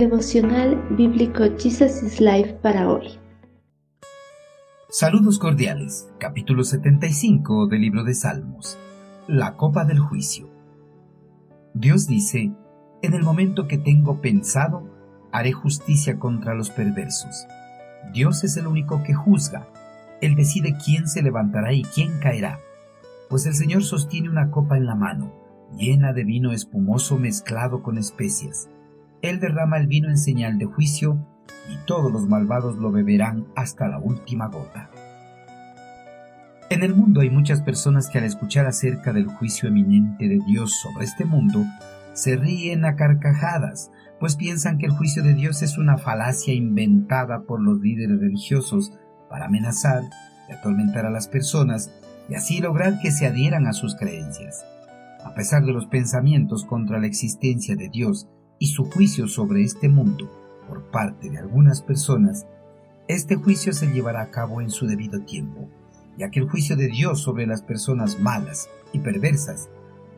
Devocional Bíblico Jesus is Life para hoy. Saludos cordiales. Capítulo 75 del libro de Salmos. La copa del juicio. Dios dice, en el momento que tengo pensado, haré justicia contra los perversos. Dios es el único que juzga. Él decide quién se levantará y quién caerá. Pues el Señor sostiene una copa en la mano, llena de vino espumoso mezclado con especias él derrama el vino en señal de juicio, y todos los malvados lo beberán hasta la última gota. En el mundo hay muchas personas que al escuchar acerca del juicio eminente de Dios sobre este mundo, se ríen a carcajadas, pues piensan que el juicio de Dios es una falacia inventada por los líderes religiosos para amenazar y atormentar a las personas y así lograr que se adhieran a sus creencias. A pesar de los pensamientos contra la existencia de Dios y su juicio sobre este mundo por parte de algunas personas, este juicio se llevará a cabo en su debido tiempo, ya que el juicio de Dios sobre las personas malas y perversas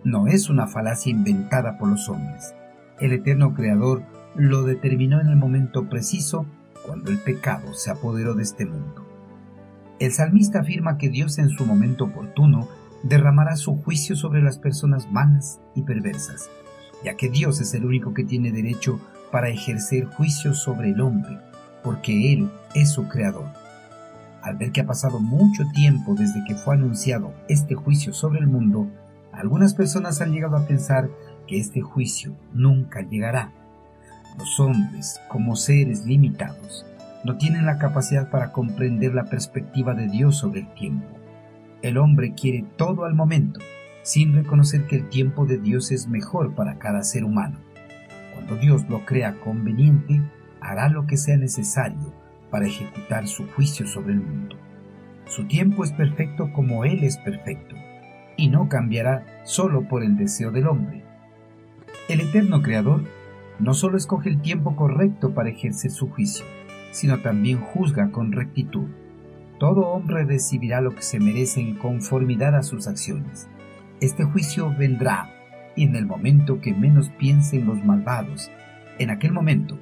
no es una falacia inventada por los hombres. El eterno Creador lo determinó en el momento preciso cuando el pecado se apoderó de este mundo. El salmista afirma que Dios en su momento oportuno derramará su juicio sobre las personas malas y perversas, ya que Dios es el único que tiene derecho para ejercer juicio sobre el hombre, porque Él es su creador. Al ver que ha pasado mucho tiempo desde que fue anunciado este juicio sobre el mundo, algunas personas han llegado a pensar que este juicio nunca llegará. Los hombres, como seres limitados, no tienen la capacidad para comprender la perspectiva de Dios sobre el tiempo. El hombre quiere todo al momento, sin reconocer que el tiempo de Dios es mejor para cada ser humano. Cuando Dios lo crea conveniente, hará lo que sea necesario para ejecutar su juicio sobre el mundo. Su tiempo es perfecto como Él es perfecto, y no cambiará solo por el deseo del hombre. El eterno Creador no solo escoge el tiempo correcto para ejercer su juicio, sino también juzga con rectitud. Todo hombre recibirá lo que se merece en conformidad a sus acciones. Este juicio vendrá y en el momento que menos piensen los malvados, en aquel momento,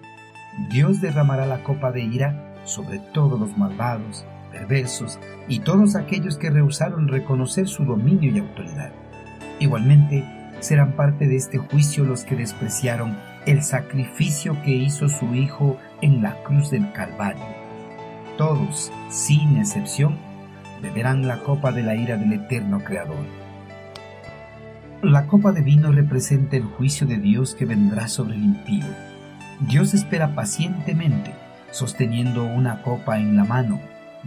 Dios derramará la copa de ira sobre todos los malvados, perversos y todos aquellos que rehusaron reconocer su dominio y autoridad. Igualmente, serán parte de este juicio los que despreciaron el sacrificio que hizo su Hijo en la cruz del Calvario. Todos, sin excepción, beberán la copa de la ira del eterno Creador. La copa de vino representa el juicio de Dios que vendrá sobre el impío. Dios espera pacientemente, sosteniendo una copa en la mano,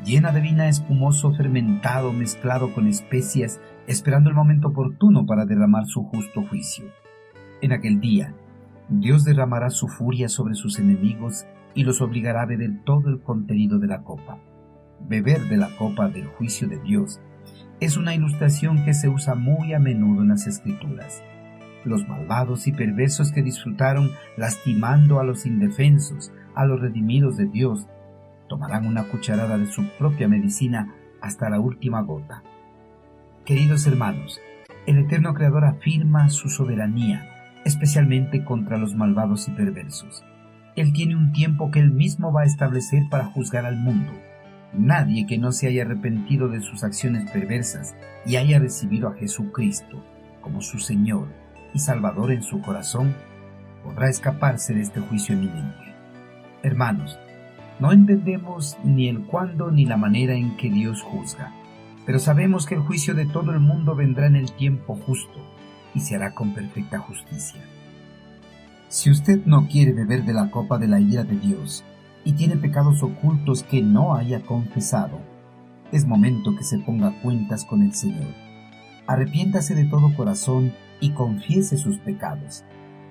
llena de vino espumoso fermentado mezclado con especias, esperando el momento oportuno para derramar su justo juicio. En aquel día, Dios derramará su furia sobre sus enemigos y los obligará a beber todo el contenido de la copa. Beber de la copa del juicio de Dios es una ilustración que se usa muy a menudo en las escrituras. Los malvados y perversos que disfrutaron lastimando a los indefensos, a los redimidos de Dios, tomarán una cucharada de su propia medicina hasta la última gota. Queridos hermanos, el eterno Creador afirma su soberanía, especialmente contra los malvados y perversos. Él tiene un tiempo que él mismo va a establecer para juzgar al mundo Nadie que no se haya arrepentido de sus acciones perversas y haya recibido a Jesucristo como su Señor y Salvador en su corazón, podrá escaparse de este juicio eminente. Hermanos, no entendemos ni el cuándo ni la manera en que Dios juzga, pero sabemos que el juicio de todo el mundo vendrá en el tiempo justo y se hará con perfecta justicia. Si usted no quiere beber de la copa de la ira de Dios, y tiene pecados ocultos que no haya confesado, es momento que se ponga cuentas con el Señor. Arrepiéntase de todo corazón y confiese sus pecados,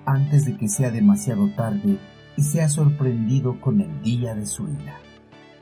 antes de que sea demasiado tarde y sea sorprendido con el día de su ira.